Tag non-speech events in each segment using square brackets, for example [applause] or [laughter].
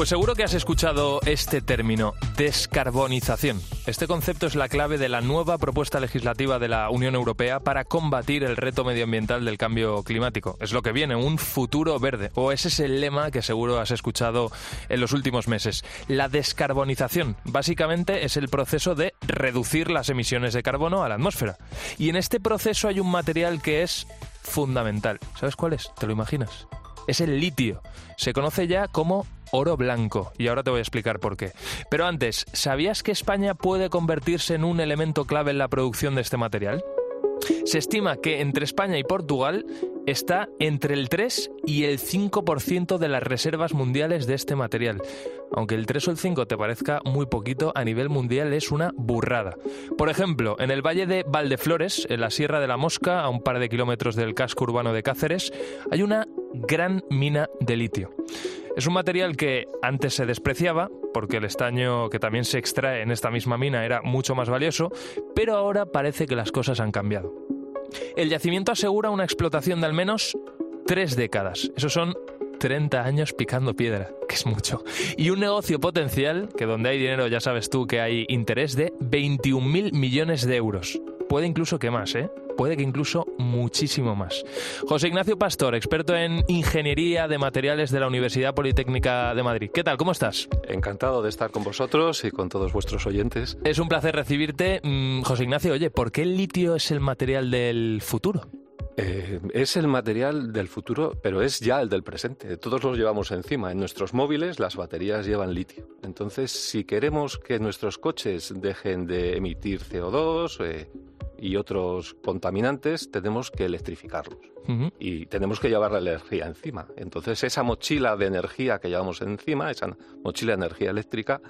Pues seguro que has escuchado este término, descarbonización. Este concepto es la clave de la nueva propuesta legislativa de la Unión Europea para combatir el reto medioambiental del cambio climático. Es lo que viene, un futuro verde. O ese es el lema que seguro has escuchado en los últimos meses. La descarbonización básicamente es el proceso de reducir las emisiones de carbono a la atmósfera. Y en este proceso hay un material que es fundamental. ¿Sabes cuál es? ¿Te lo imaginas? Es el litio. Se conoce ya como oro blanco y ahora te voy a explicar por qué. Pero antes, ¿sabías que España puede convertirse en un elemento clave en la producción de este material? Se estima que entre España y Portugal está entre el 3 y el 5% de las reservas mundiales de este material. Aunque el 3 o el 5 te parezca muy poquito, a nivel mundial es una burrada. Por ejemplo, en el valle de Valdeflores, en la Sierra de la Mosca, a un par de kilómetros del casco urbano de Cáceres, hay una gran mina de litio. Es un material que antes se despreciaba, porque el estaño que también se extrae en esta misma mina era mucho más valioso, pero ahora parece que las cosas han cambiado. El yacimiento asegura una explotación de al menos tres décadas. Esos son 30 años picando piedra, que es mucho. Y un negocio potencial, que donde hay dinero ya sabes tú que hay interés, de 21.000 millones de euros. Puede incluso que más, ¿eh? Puede que incluso muchísimo más. José Ignacio Pastor, experto en Ingeniería de Materiales de la Universidad Politécnica de Madrid. ¿Qué tal? ¿Cómo estás? Encantado de estar con vosotros y con todos vuestros oyentes. Es un placer recibirte. Mm, José Ignacio, oye, ¿por qué el litio es el material del futuro? Eh, es el material del futuro, pero es ya el del presente. Todos los llevamos encima. En nuestros móviles las baterías llevan litio. Entonces, si queremos que nuestros coches dejen de emitir CO2 eh, y otros contaminantes, tenemos que electrificarlos. Y tenemos que llevar la energía encima. Entonces, esa mochila de energía que llevamos encima, esa mochila de energía eléctrica,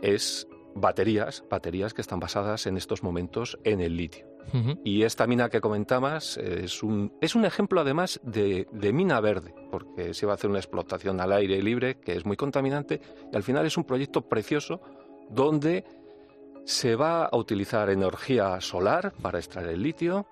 es baterías, baterías que están basadas en estos momentos en el litio. Y esta mina que comentabas es un, es un ejemplo además de, de, mina verde, porque se va a hacer una explotación al aire libre que es muy contaminante y al final es un proyecto precioso donde se va a utilizar energía solar para extraer el litio,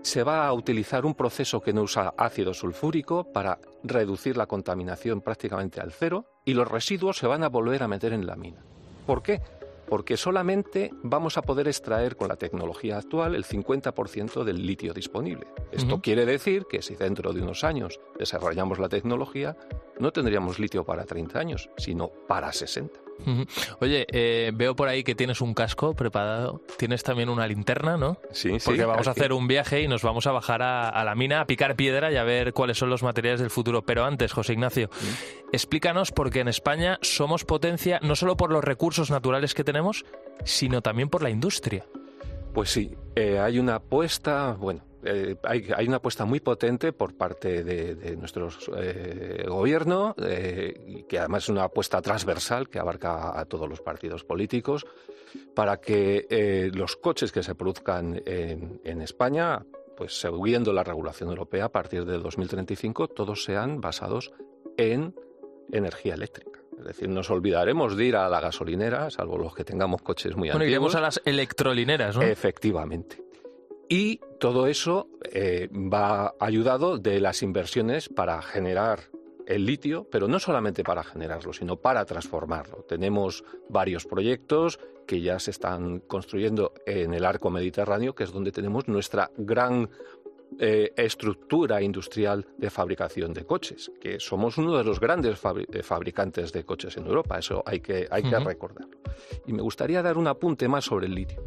se va a utilizar un proceso que no usa ácido sulfúrico para reducir la contaminación prácticamente al cero y los residuos se van a volver a meter en la mina. ¿Por qué? Porque solamente vamos a poder extraer con la tecnología actual el 50% del litio disponible. Esto quiere decir que si dentro de unos años desarrollamos la tecnología, no tendríamos litio para 30 años, sino para 60. [laughs] Oye, eh, veo por ahí que tienes un casco preparado. Tienes también una linterna, ¿no? Sí, sí. Porque vamos a hacer un viaje y nos vamos a bajar a, a, la mina a picar piedra y a ver cuáles son los materiales del futuro. Pero antes, José Ignacio, explícanos porque en España somos potencia no solo por los recursos naturales que tenemos, sino también por la industria. Pues sí, eh, hay una apuesta, bueno, eh, hay, hay, una apuesta muy potente por parte de, de nuestro eh, gobierno, eh, que además es una apuesta transversal que abarca a todos los partidos políticos, para que los coches que se produzcan en, en España, pues siguiendo la regulación europea, a partir de 2035, todos sean basados en energía eléctrica. Es decir, nos olvidaremos de ir a la gasolinera, salvo los que tengamos coches muy bueno, antiguos. iremos a las electrolineras, ¿no? Efectivamente. Y todo eso eh, va ayudado de las inversiones para generar el litio, pero no solamente para generarlo, sino para transformarlo. Tenemos varios proyectos que ya se están construyendo en el arco mediterráneo, que es donde tenemos nuestra gran eh, estructura industrial de fabricación de coches, que somos uno de los grandes eh, fabricantes de coches en Europa, eso hay que, hay que recordarlo. Y me gustaría dar un apunte más sobre el litio.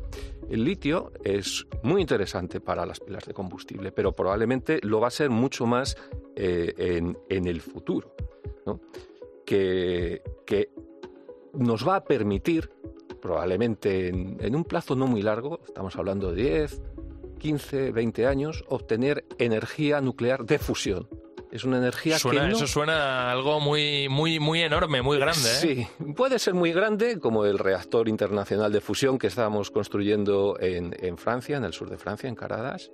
El litio es muy interesante para las pilas de combustible, pero probablemente lo va a ser mucho más eh, en, el futuro, que, que nos va a permitir, probablemente en, en un plazo no muy largo, estamos hablando de 10, 15, 20 años obtener energía nuclear de fusión. Es una energía que no... Eso suena algo muy, muy, muy enorme, muy grande. ¿eh? Sí, puede ser muy grande, como el reactor internacional de fusión que estábamos construyendo en, en Francia, en el sur de Francia, en Caradas.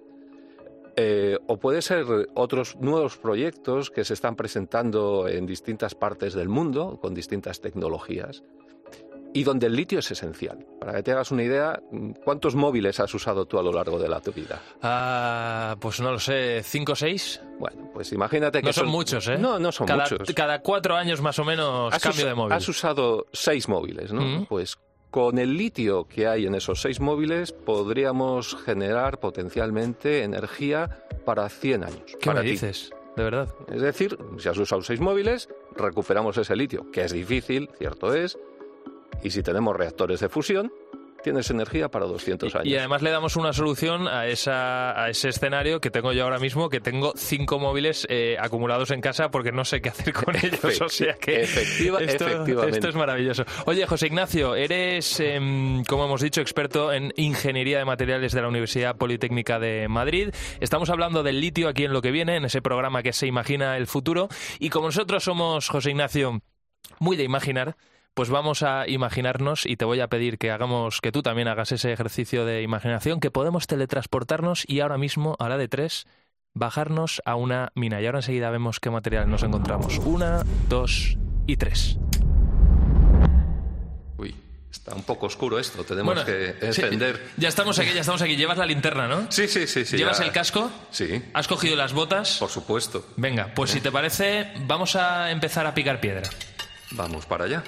Eh, o puede ser otros nuevos proyectos que se están presentando en distintas partes del mundo con distintas tecnologías y donde el litio es esencial. Para que te hagas una idea, ¿cuántos móviles has usado tú a lo largo de la tu vida? Ah, pues no lo sé, ¿cinco o seis? Bueno, pues imagínate que no son, muchos, ¿eh? No, no son muchos. Cada cuatro años más o menos cambio de móvil. Has usado seis móviles, ¿no? Pues con el litio que hay en esos seis móviles podríamos generar potencialmente energía para 100 años. ¿Qué me dices? De verdad. Es decir, si has usado seis móviles, recuperamos ese litio, que es difícil, cierto es, y si tenemos reactores de fusión, tienes energía para 200 años. Y además le damos una solución a, esa, a ese escenario que tengo yo ahora mismo, que tengo cinco móviles eh, acumulados en casa porque no sé qué hacer con ellos. o sea que Efectiva, esto, efectivamente. esto es maravilloso. Oye, José Ignacio, eres, em, como hemos dicho, experto en ingeniería de materiales de la Universidad Politécnica de Madrid. Estamos hablando del litio aquí en lo que viene, en ese programa que se imagina el futuro. Y como nosotros somos, José Ignacio, muy de imaginar, pues vamos a imaginarnos y te voy a pedir que hagamos, que tú también hagas ese ejercicio de imaginación, que podemos teletransportarnos y ahora mismo, a la de tres, bajarnos a una mina. Y ahora enseguida vemos qué material nos encontramos. Una, dos y tres. Uy. Está un poco oscuro esto, tenemos que encender. ya estamos aquí, ya estamos aquí. Llevas la linterna, ¿no? Sí, sí, sí. sí ¿Llevas el casco? Sí. ¿Has cogido las botas? Por supuesto. Venga, pues si te parece, vamos a empezar a picar piedra. Vamos para allá.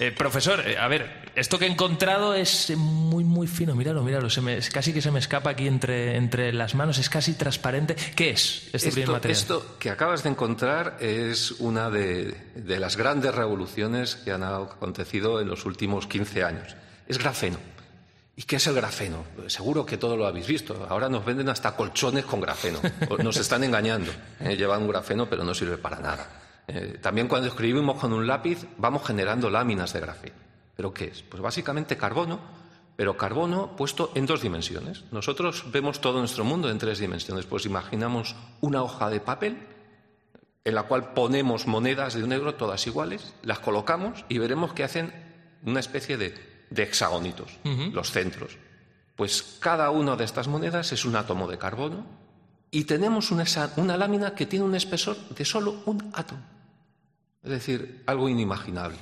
Eh, profesor, eh, a ver, esto que he encontrado es muy, muy fino. Míralo, míralo. Se me, casi que se me escapa aquí entre, entre las manos. Es casi transparente. ¿Qué es este esto, material? Esto que acabas de encontrar es una de, de, las grandes revoluciones que han acontecido en los últimos 15 años. Es grafeno. ¿Y qué es el grafeno? Seguro que todo lo habéis visto. Ahora nos venden hasta colchones con grafeno. Nos están engañando. Eh, llevan un grafeno, pero no sirve para nada. Eh, también cuando escribimos con un lápiz vamos generando láminas de grafeno. ¿Pero qué es? Pues básicamente carbono, pero carbono puesto en dos dimensiones. Nosotros vemos todo nuestro mundo en tres dimensiones. Pues imaginamos una hoja de papel en la cual ponemos monedas de un euro todas iguales, las colocamos y veremos que hacen una especie de, hexagonitos, los centros. Pues cada una de estas monedas es un átomo de carbono y tenemos una, una lámina que tiene un espesor de solo un átomo. Es decir, algo inimaginable.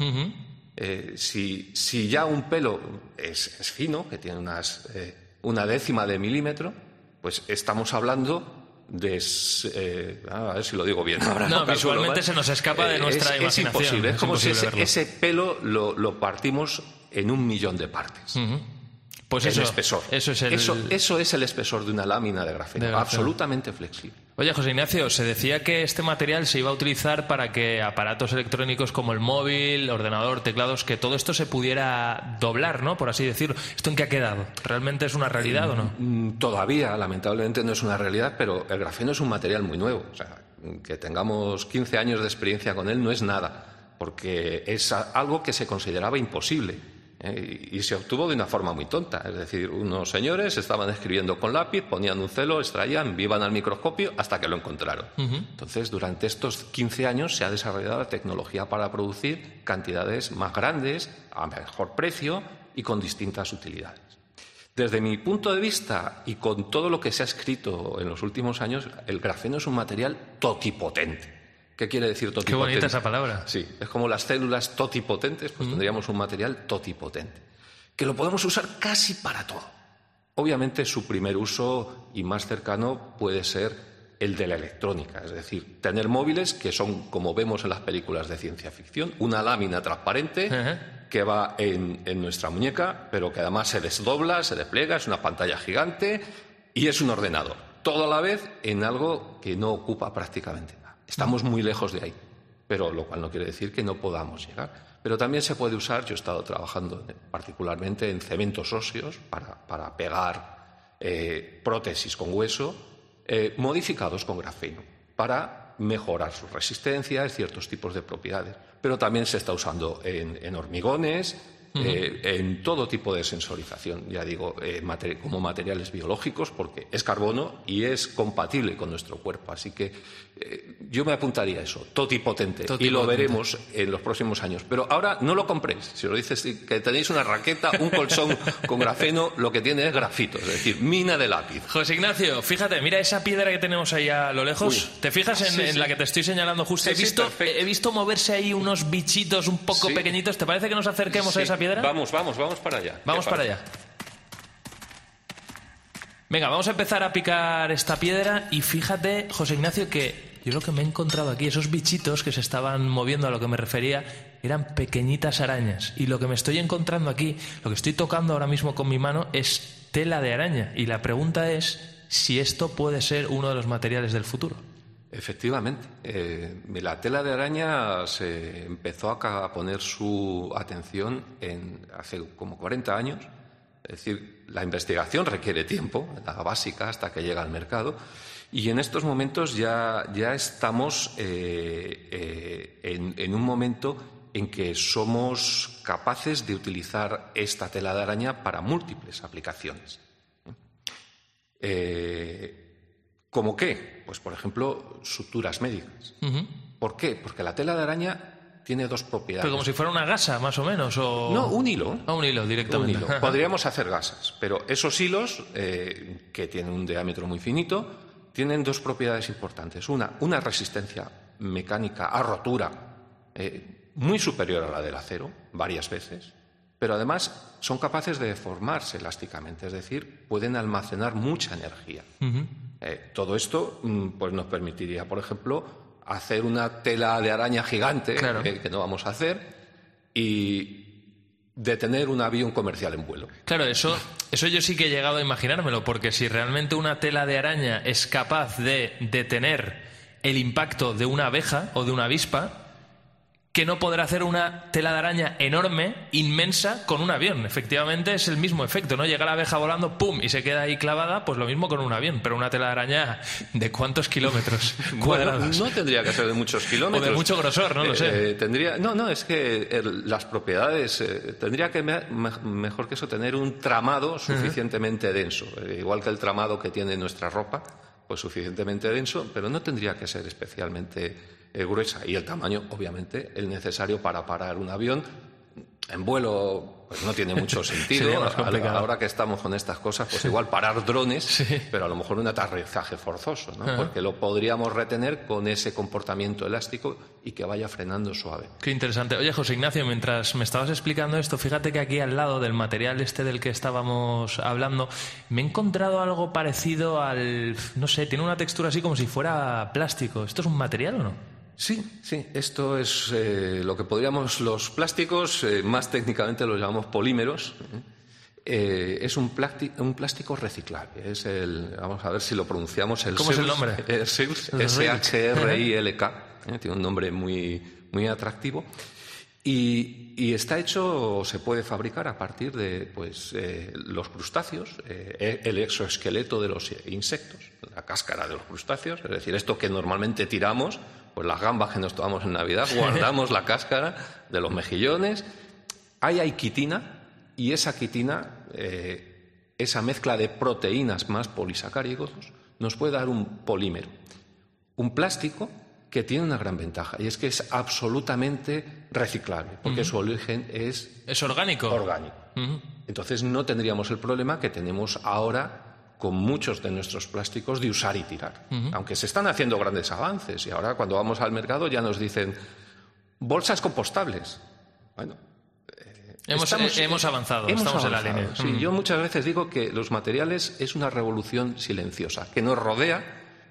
Eh, si, ya un pelo es, fino, que tiene unas, eh, una décima de milímetro, pues estamos hablando de. Eh, a ver si lo digo bien. no, visualmente se nos escapa de nuestra imaginación. Es imposible. Es, como si ese, pelo lo, partimos en un millón de partes. Pues el eso, espesor. Eso es el... Eso, es el espesor de una lámina de grafeno, absolutamente flexible. Oye, José Ignacio, se decía que este material se iba a utilizar para que aparatos electrónicos como el móvil, ordenador, teclados, que todo esto se pudiera doblar, ¿no? Por así decirlo. ¿Esto en qué ha quedado? ¿Realmente es una realidad o no? Mm, todavía, lamentablemente, no es una realidad, pero el grafeno es un material muy nuevo. O sea, que tengamos 15 años de experiencia con él no es nada, porque es algo que se consideraba imposible eh, y se obtuvo de una forma muy tonta. Es decir, unos señores estaban escribiendo con lápiz, ponían un celo, extraían, vivan al microscopio hasta que lo encontraron. Entonces, durante estos 15 años se ha desarrollado la tecnología para producir cantidades más grandes, a mejor precio y con distintas utilidades. Desde mi punto de vista y con todo lo que se ha escrito en los últimos años, el grafeno es un material totipotente. ¿Qué quiere decir totipotente? Qué bonita esa palabra. Sí, es como las células totipotentes, pues tendríamos un material totipotente, que lo podemos usar casi para todo. Obviamente su primer uso y más cercano puede ser el de la electrónica, es decir, tener móviles que son, como vemos en las películas de ciencia ficción, una lámina transparente que va en, en nuestra muñeca, pero que además se desdobla, se despliega, es una pantalla gigante y es un ordenador. Todo a la vez en algo que no ocupa prácticamente nada. Estamos muy lejos de ahí, pero lo cual no quiere decir que no podamos llegar. Pero también se puede usar, yo he estado trabajando particularmente en cementos óseos para, pegar eh, prótesis con hueso eh, modificados con grafeno para mejorar su resistencia, ciertos tipos de propiedades. Pero también se está usando en, hormigones, eh, en todo tipo de sensorización, ya digo, eh, como materiales biológicos, porque es carbono y es compatible con nuestro cuerpo. Así que yo me apuntaría a eso, totipotente, y lo veremos en los próximos años. Pero ahora no lo compréis. Si lo dices que tenéis una raqueta, un colchón [laughs] con grafeno, lo que tiene es grafito, es decir, mina de lápiz. José Ignacio, fíjate, mira esa piedra que tenemos ahí a lo lejos. ¿Te fijas en, la que te estoy señalando justo? he, visto, he visto moverse ahí unos bichitos un poco pequeñitos. ¿Te parece que nos acerquemos a esa piedra? Vamos, vamos, vamos para allá. Vamos para allá. Venga, vamos a empezar a picar esta piedra y fíjate, José Ignacio, que yo lo que me he encontrado aquí, esos bichitos que se estaban moviendo a lo que me refería, eran pequeñitas arañas. Y lo que me estoy encontrando aquí, lo que estoy tocando ahora mismo con mi mano, es tela de araña. Y la pregunta es si esto puede ser uno de los materiales del futuro. Efectivamente. Eh, la tela de araña se empezó a poner su atención en, hace como 40 años es decir, la investigación requiere tiempo, la básica, hasta que llega al mercado. Y en estos momentos ya, ya estamos eh, eh, en, un momento en que somos capaces de utilizar esta tela de araña para múltiples aplicaciones. Eh, ¿Cómo qué? Pues, por ejemplo, suturas médicas. ¿Por qué? Porque la tela de araña tiene dos propiedades. Pero como si fuera una gasa, más o menos. O... No, un hilo. Ah, un hilo, directamente. Podríamos hacer gasas, pero esos hilos, eh, que tienen un diámetro muy finito, tienen dos propiedades importantes. Una, una resistencia mecánica a rotura eh, muy superior a la del acero, varias veces, pero además son capaces de deformarse elásticamente, es decir, pueden almacenar mucha energía. Eh, todo esto mm, pues nos permitiría, por ejemplo, hacer una tela de araña gigante, que, no vamos a hacer, y detener un avión comercial en vuelo. Claro, eso, eso yo sí que he llegado a imaginármelo, porque si realmente una tela de araña es capaz de detener el impacto de una abeja o de una avispa, que no podrá hacer una tela de araña enorme, inmensa, con un avión. Efectivamente es el mismo efecto, ¿no? Llega la abeja volando, ¡pum! y se queda ahí clavada, pues lo mismo con un avión, pero una tela de araña ¿de cuántos kilómetros [laughs] cuadrados? no tendría que ser de muchos kilómetros. O de mucho grosor, no lo sé. Eh, tendría, no, no, es que las propiedades, eh, tendría que, mejor que eso, tener un tramado suficientemente denso, eh, igual que el tramado que tiene nuestra ropa, pues suficientemente denso, pero no tendría que ser especialmente eh, gruesa y el tamaño, obviamente, el necesario para parar un avión. En vuelo pues no tiene mucho [laughs] sentido. Ahora que estamos con estas cosas, pues igual parar drones, pero a lo mejor un aterrizaje forzoso, ¿no? Porque lo podríamos retener con ese comportamiento elástico y que vaya frenando suave. Qué interesante. Oye, José Ignacio, mientras me estabas explicando esto, fíjate que aquí al lado del material este del que estábamos hablando, me he encontrado algo parecido al, no sé, tiene una textura así como si fuera plástico. ¿Esto es un material o no? Sí, sí, esto es eh, lo que podríamos los plásticos, eh, más técnicamente los llamamos polímeros. ¿eh? es un, un, plástico reciclable. Es el, vamos a ver si lo pronunciamos. El ¿Cómo es el nombre? [laughs] S-H-R-I-L-K. tiene un nombre muy, muy atractivo. Y, y, está hecho, o se puede fabricar a partir de pues, los crustáceos, el exoesqueleto de los insectos, la cáscara de los crustáceos, es decir, esto que normalmente tiramos pues las gambas que nos tomamos en Navidad, guardamos la cáscara de los mejillones. Ahí hay quitina y esa quitina, eh, esa mezcla de proteínas más polisacáridos, nos puede dar un polímero, un plástico que tiene una gran ventaja y es que es absolutamente reciclable, porque su origen es... Es orgánico. Orgánico. Entonces no tendríamos el problema que tenemos ahora con muchos de nuestros plásticos de usar y tirar. Aunque se están haciendo grandes avances y ahora cuando vamos al mercado ya nos dicen bolsas compostables. Bueno, eh, hemos, hemos, avanzado, estamos en la línea. Sí, Yo muchas veces digo que los materiales es una revolución silenciosa, que nos rodea,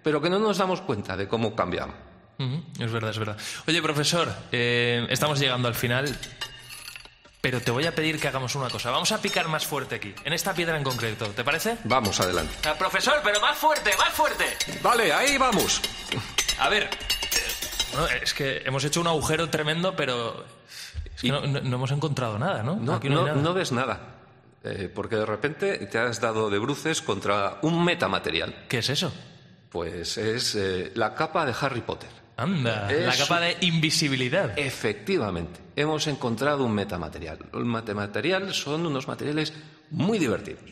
pero que no nos damos cuenta de cómo cambiamos. Es verdad, es verdad. Oye, profesor, eh, estamos llegando al final. Pero te voy a pedir que hagamos una cosa. Vamos a picar más fuerte aquí, en esta piedra en concreto. ¿Te parece? Vamos, adelante. Ah, profesor, pero más fuerte, más fuerte. Vale, ahí vamos. A ver, eh, es que hemos hecho un agujero tremendo, pero no, hemos encontrado nada, ¿no? No, no, ves nada. Eh, porque de repente te has dado de bruces contra un metamaterial. ¿Qué es eso? Pues es eh, la capa de Harry Potter. Anda, la capa de invisibilidad. Efectivamente, hemos encontrado un metamaterial. Los metamaterial son unos materiales muy divertidos,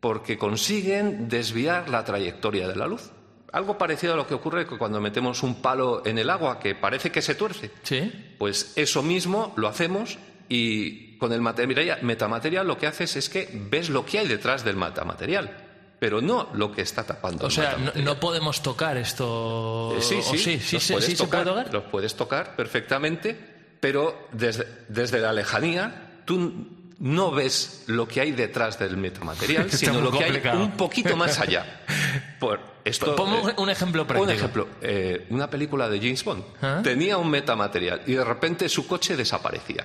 porque consiguen desviar la trayectoria de la luz. Algo parecido a lo que ocurre cuando metemos un palo en el agua que parece que se tuerce. Sí. Pues eso mismo lo hacemos y con el metamaterial lo que haces es que ves lo que hay detrás del metamaterial pero no lo que está tapando. O sea, no, podemos tocar esto. Eh, sí, sí, sí, sí, sí, se puede tocar. Los puedes tocar perfectamente, pero desde, desde la lejanía tú no ves lo que hay detrás del metamaterial, [laughs] sino lo que hay un poquito más allá. [laughs] Por esto, Pongo un ejemplo práctico. Un ejemplo, eh, una película de James Bond ¿Ah? tenía un metamaterial y de repente su coche desaparecía.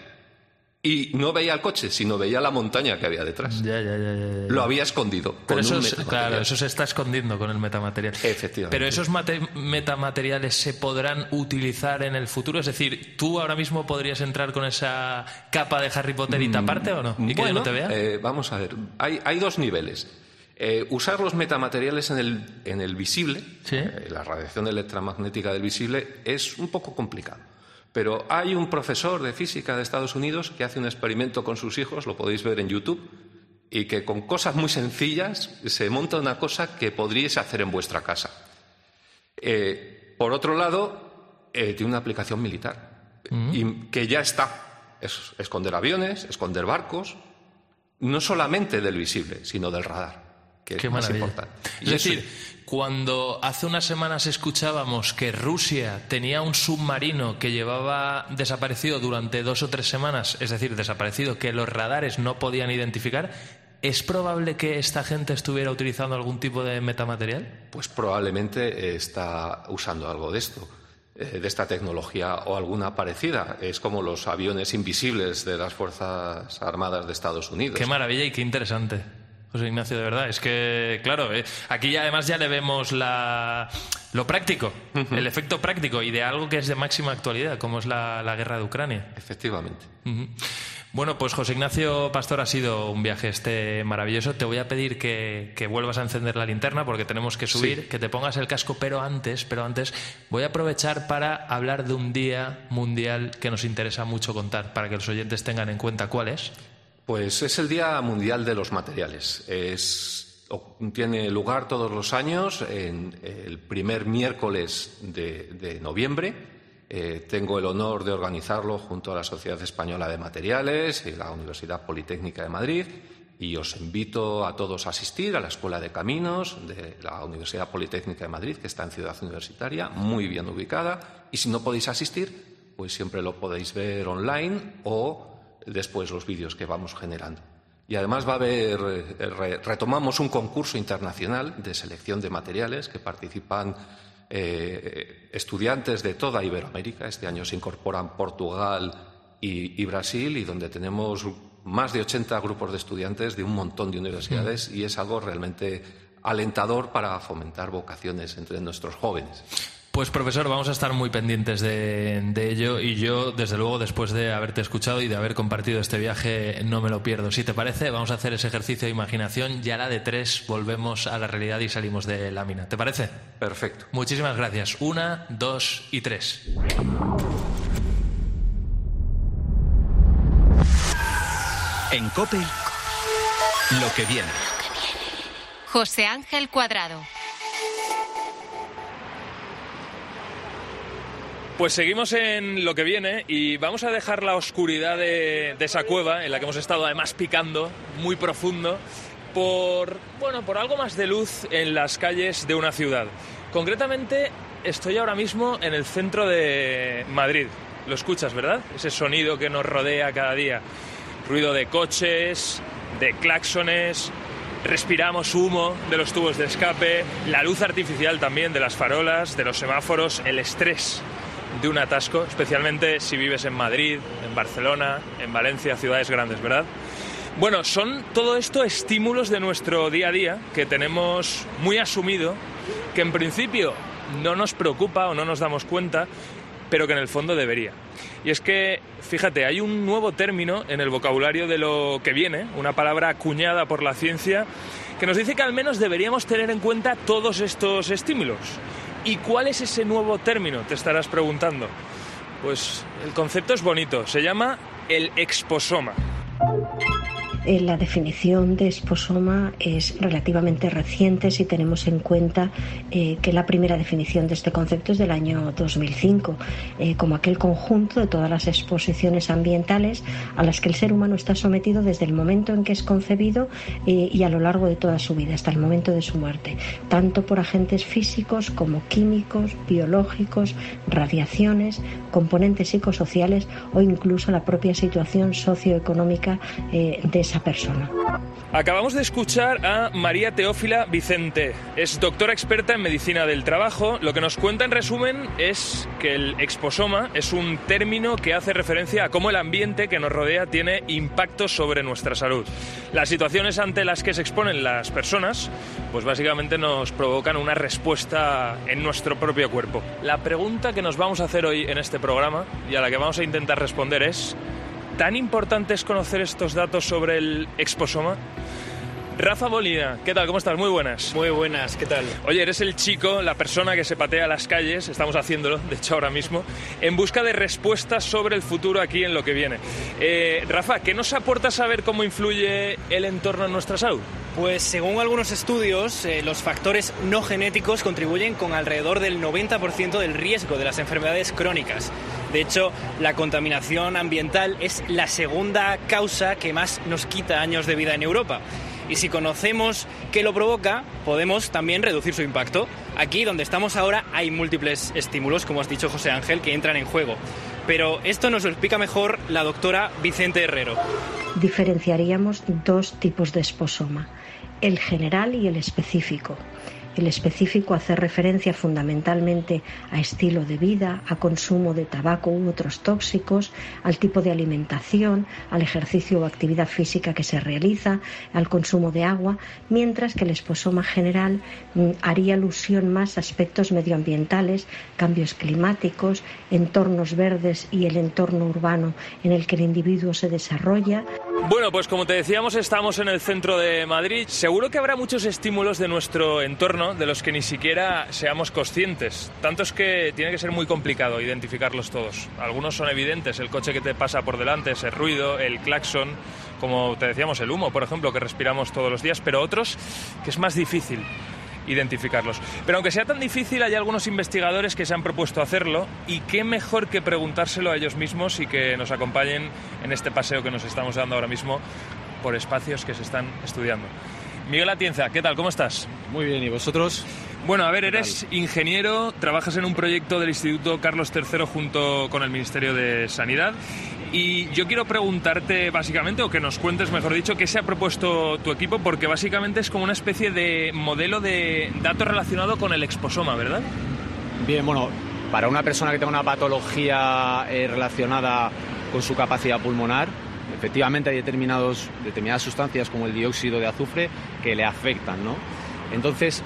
Y no veía el coche, sino veía la montaña que había detrás. Ya, ya, ya, Lo había escondido. Pero eso, claro, eso se está escondiendo con el metamaterial. Efectivamente. Pero esos metamateriales se podrán utilizar en el futuro. Es decir, ¿tú ahora mismo podrías entrar con esa capa de Harry Potter y mm, taparte o no? ¿Y que no te vea? Eh, vamos a ver. Hay, hay dos niveles. Eh, usar los metamateriales en el, en el visible, eh, la radiación electromagnética del visible, es un poco complicado. Pero hay un profesor de física de Estados Unidos que hace un experimento con sus hijos, lo podéis ver en YouTube, y que con cosas muy sencillas se monta una cosa que podríais hacer en vuestra casa. Eh, por otro lado, eh, tiene una aplicación militar, mm. y que ya está. Es esconder aviones, esconder barcos, no solamente del visible, sino del radar, que es más importante. Es decir, cuando hace unas semanas escuchábamos que Rusia tenía un submarino que llevaba desaparecido durante dos o tres semanas, es decir, desaparecido, que los radares no podían identificar, ¿es probable que esta gente estuviera utilizando algún tipo de metamaterial? Pues probablemente está usando algo de esto eh, de esta tecnología o alguna parecida. Es como los aviones invisibles de las Fuerzas Armadas de Estados Unidos. Qué maravilla y qué interesante. José Ignacio, de verdad. Es que, claro, eh, aquí además ya le vemos la, lo práctico, el efecto práctico y de algo que es de máxima actualidad, como es la, guerra de Ucrania. Efectivamente. Bueno, pues José Ignacio Pastor ha sido un viaje este maravilloso. Te voy a pedir que, vuelvas a encender la linterna porque tenemos que subir, que te pongas el casco, pero antes, pero antes voy a aprovechar para hablar de un día mundial que nos interesa mucho contar, para que los oyentes tengan en cuenta cuál es. Pues es el Día Mundial de los Materiales. tiene lugar todos los años el primer miércoles de, noviembre. Eh, tengo el honor de organizarlo junto a la Sociedad Española de Materiales y la Universidad Politécnica de Madrid. Y os invito a todos a asistir a la Escuela de Caminos de la Universidad Politécnica de Madrid, que está en Ciudad Universitaria, muy bien ubicada. Y si no podéis asistir, pues siempre lo podéis ver online o después los vídeos que vamos generando. Y además va a haber, eh, retomamos un concurso internacional de selección de materiales que participan eh, estudiantes de toda Iberoamérica. Este año se incorporan Portugal y, Brasil y donde tenemos más de 80 grupos de estudiantes de un montón de universidades y es algo realmente alentador para fomentar vocaciones entre nuestros jóvenes. Pues profesor, vamos a estar muy pendientes de, ello y yo, desde luego, después de haberte escuchado y de haber compartido este viaje, no me lo pierdo. Si te parece, vamos a hacer ese ejercicio de imaginación y a la de tres volvemos a la realidad y salimos de la mina. ¿Te parece? Perfecto. Muchísimas gracias. Una, dos y tres. En COPE, lo que viene. José Ángel Cuadrado. Pues seguimos en lo que viene y vamos a dejar la oscuridad de, esa cueva en la que hemos estado además picando muy profundo por, bueno, por algo más de luz en las calles de una ciudad. Concretamente, estoy ahora mismo en el centro de Madrid. Lo escuchas, ¿verdad? Ese sonido que nos rodea cada día. Ruido de coches, de claxones, respiramos humo de los tubos de escape, la luz artificial también de las farolas, de los semáforos, el estrés de un atasco, especialmente si vives en Madrid, en Barcelona, en Valencia, ciudades grandes, ¿verdad? Bueno, son todo esto estímulos de nuestro día a día que tenemos muy asumido, que en principio no nos preocupa o no nos damos cuenta, pero que en el fondo debería. Y es que, fíjate, hay un nuevo término en el vocabulario de lo que viene, una palabra acuñada por la ciencia, que nos dice que al menos deberíamos tener en cuenta todos estos estímulos. ¿Y cuál es ese nuevo término? Te estarás preguntando. Pues el concepto es bonito, se llama el exposoma. Eh, la definición de esposoma es relativamente reciente si tenemos en cuenta eh, que la primera definición de este concepto es del año 2005, eh, como aquel conjunto de todas las exposiciones ambientales a las que el ser humano está sometido desde el momento en que es concebido y a lo largo de toda su vida, hasta el momento de su muerte, tanto por agentes físicos como químicos, biológicos, radiaciones, componentes psicosociales o incluso la propia situación socioeconómica de esa persona. Acabamos de escuchar a María Teófila Vicente. Es doctora experta en medicina del trabajo. Lo que nos cuenta en resumen es que el exposoma es un término que hace referencia a cómo el ambiente que nos rodea tiene impacto sobre nuestra salud. Las situaciones ante las que se exponen las personas, pues básicamente nos provocan una respuesta en nuestro propio cuerpo. La pregunta que nos vamos a hacer hoy en este programa y a la que vamos a intentar responder es ¿Tan importante es conocer estos datos sobre el exposoma? Rafa Molina, ¿qué tal? ¿Cómo estás? Muy buenas. Muy buenas, ¿qué tal? Oye, eres el chico, la persona que se patea las calles, estamos haciéndolo, de hecho ahora mismo, en busca de respuestas sobre el futuro aquí en lo que viene. Eh, Rafa, ¿qué nos aporta saber cómo influye el entorno en nuestra salud? Pues según algunos estudios, eh, los factores no genéticos contribuyen con alrededor del 90% del riesgo de las enfermedades crónicas. De hecho, la contaminación ambiental es la segunda causa que más nos quita años de vida en Europa y si conocemos qué lo provoca, podemos también reducir su impacto. Aquí donde estamos ahora hay múltiples estímulos, como has dicho José Ángel, que entran en juego. Pero esto nos lo explica mejor la doctora Vicente Herrero. Diferenciaríamos dos tipos de esposoma, el general y el específico. El específico hace referencia fundamentalmente a estilo de vida, a consumo de tabaco u otros tóxicos, al tipo de alimentación, al ejercicio o actividad física que se realiza, al consumo de agua, mientras que el esposoma general mm, haría alusión más a aspectos medioambientales, cambios climáticos, entornos verdes y el entorno urbano en el que el individuo se desarrolla. Bueno, pues como te decíamos, estamos en el centro de Madrid. Seguro que habrá muchos estímulos de nuestro entorno de los que ni siquiera seamos conscientes. Tanto es que tiene que ser muy complicado identificarlos todos. Algunos son evidentes, el coche que te pasa por delante, ese ruido, el claxon, como te decíamos, el humo, por ejemplo, que respiramos todos los días, pero otros que es más difícil identificarlos. Pero aunque sea tan difícil, hay algunos investigadores que se han propuesto hacerlo y qué mejor que preguntárselo a ellos mismos y que nos acompañen en este paseo que nos estamos dando ahora mismo por espacios que se están estudiando. Miguel Atienza, ¿qué tal? ¿Cómo estás? Muy bien, ¿y vosotros? Bueno, a ver, eres ingeniero, trabajas en un proyecto del Instituto Carlos III junto con el Ministerio de Sanidad y yo quiero preguntarte básicamente, o que nos cuentes, mejor dicho, qué se ha propuesto tu equipo, porque básicamente es como una especie de modelo de datos relacionado con el exposoma, ¿verdad? Bien, bueno, para una persona que tenga una patología eh, relacionada con su capacidad pulmonar, efectivamente hay determinados, determinadas sustancias como el dióxido de azufre que le afectan, ¿no? Entonces,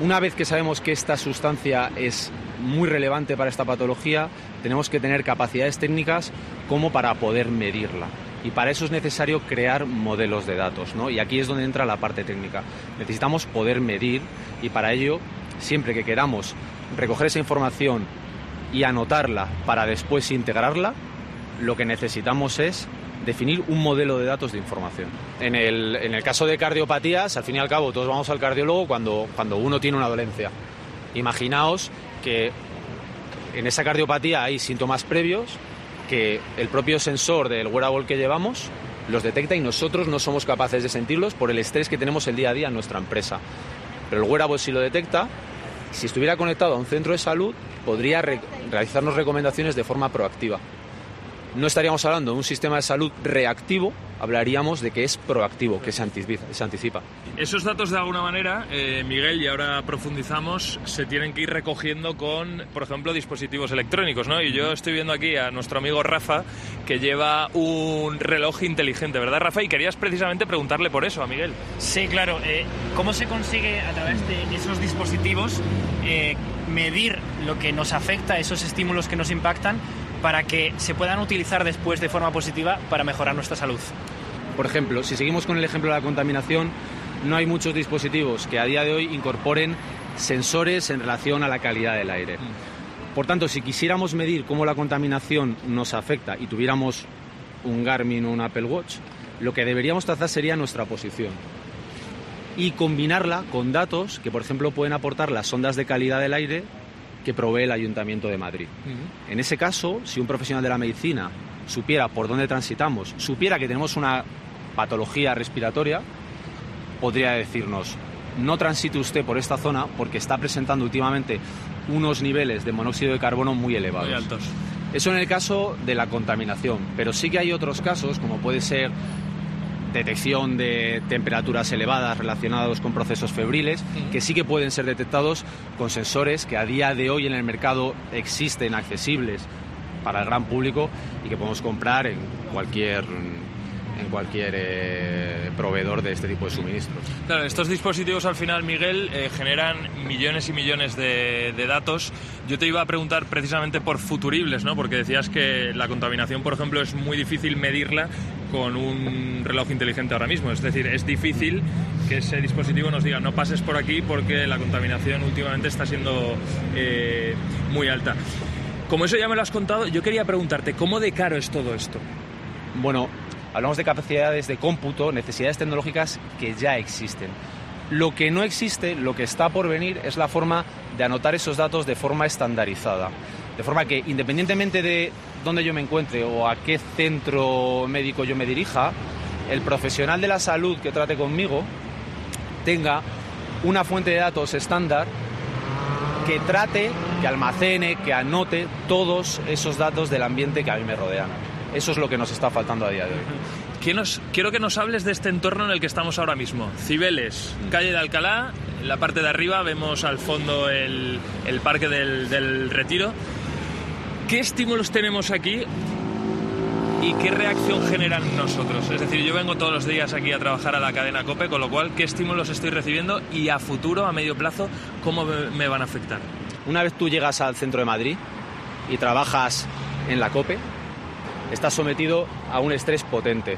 una vez que sabemos que esta sustancia es muy relevante para esta patología, tenemos que tener capacidades técnicas como para poder medirla. Y para eso es necesario crear modelos de datos, ¿no? Y aquí es donde entra la parte técnica. Necesitamos poder medir y para ello, siempre que queramos recoger esa información y anotarla para después integrarla, lo que necesitamos es definir un modelo de datos de información. En el, en el caso de cardiopatías, al fin y al cabo, todos vamos al cardiólogo cuando, cuando uno tiene una dolencia. Imaginaos que en esa cardiopatía hay síntomas previos que el propio sensor del wearable que llevamos los detecta y nosotros no somos capaces de sentirlos por el estrés que tenemos el día a día en nuestra empresa. Pero el wearable sí lo detecta. Si estuviera conectado a un centro de salud, podría realizarnos recomendaciones de forma proactiva no estaríamos hablando de un sistema de salud reactivo, hablaríamos de que es proactivo, que se anticipa. Esos datos, de alguna manera, eh, Miguel, y ahora profundizamos, se tienen que ir recogiendo con, por ejemplo, dispositivos electrónicos, ¿no? Y yo estoy viendo aquí a nuestro amigo Rafa, que lleva un reloj inteligente, ¿verdad, Rafa? Y querías precisamente preguntarle por eso a Miguel. Sí, claro. Eh, ¿Cómo se consigue a través de esos dispositivos eh, medir lo que nos afecta, esos estímulos que nos impactan? Para que se puedan utilizar después de forma positiva para mejorar nuestra salud. Por ejemplo, si seguimos con el ejemplo de la contaminación, no hay muchos dispositivos que a día de hoy incorporen sensores en relación a la calidad del aire. Por tanto, si quisiéramos medir cómo la contaminación nos afecta y tuviéramos un Garmin o un Apple Watch, lo que deberíamos trazar sería nuestra posición y combinarla con datos que, por ejemplo, pueden aportar las ondas de calidad del aire que provee el Ayuntamiento de Madrid. En ese caso, si un profesional de la medicina supiera por dónde transitamos, supiera que tenemos una patología respiratoria, podría decirnos, no transite usted por esta zona porque está presentando últimamente unos niveles de monóxido de carbono muy elevados. Muy altos. Eso en el caso de la contaminación, pero sí que hay otros casos, como puede ser detección de temperaturas elevadas relacionados con procesos febriles, que sí que pueden ser detectados con sensores que a día de hoy en el mercado existen accesibles para el gran público y que podemos comprar en cualquier en cualquier eh, proveedor de este tipo de suministros. Claro, estos dispositivos al final, Miguel, eh, generan millones y millones de, datos. Yo te iba a preguntar precisamente por futuribles, ¿no? Porque decías que la contaminación, por ejemplo, es muy difícil medirla con un reloj inteligente ahora mismo. Es decir, es difícil que ese dispositivo nos diga no pases por aquí porque la contaminación últimamente está siendo eh, muy alta. Como eso ya me lo has contado, yo quería preguntarte, ¿cómo de caro es todo esto? Bueno, Hablamos de capacidades de cómputo, necesidades tecnológicas que ya existen. Lo que no existe, lo que está por venir, es la forma de anotar esos datos de forma estandarizada. De forma que, independientemente de dónde yo me encuentre o a qué centro médico yo me dirija, el profesional de la salud que trate conmigo tenga una fuente de datos estándar que trate, que almacene, que anote todos esos datos del ambiente que a mí me rodean. Eso es lo que nos está faltando a día de hoy. quiero que nos hables de este entorno en el que estamos ahora mismo. Cibeles, mm. calle de Alcalá, en la parte de arriba vemos al fondo el, parque del, Retiro. ¿Qué estímulos tenemos aquí y qué reacción generan nosotros. Es decir, yo vengo todos los días aquí a trabajar a la cadena COPE, con lo cual, ¿qué estímulos estoy recibiendo y a futuro, a medio plazo, cómo me van a afectar? Una vez tú llegas al centro de Madrid y trabajas en la COPE, estás sometido a un estrés potente,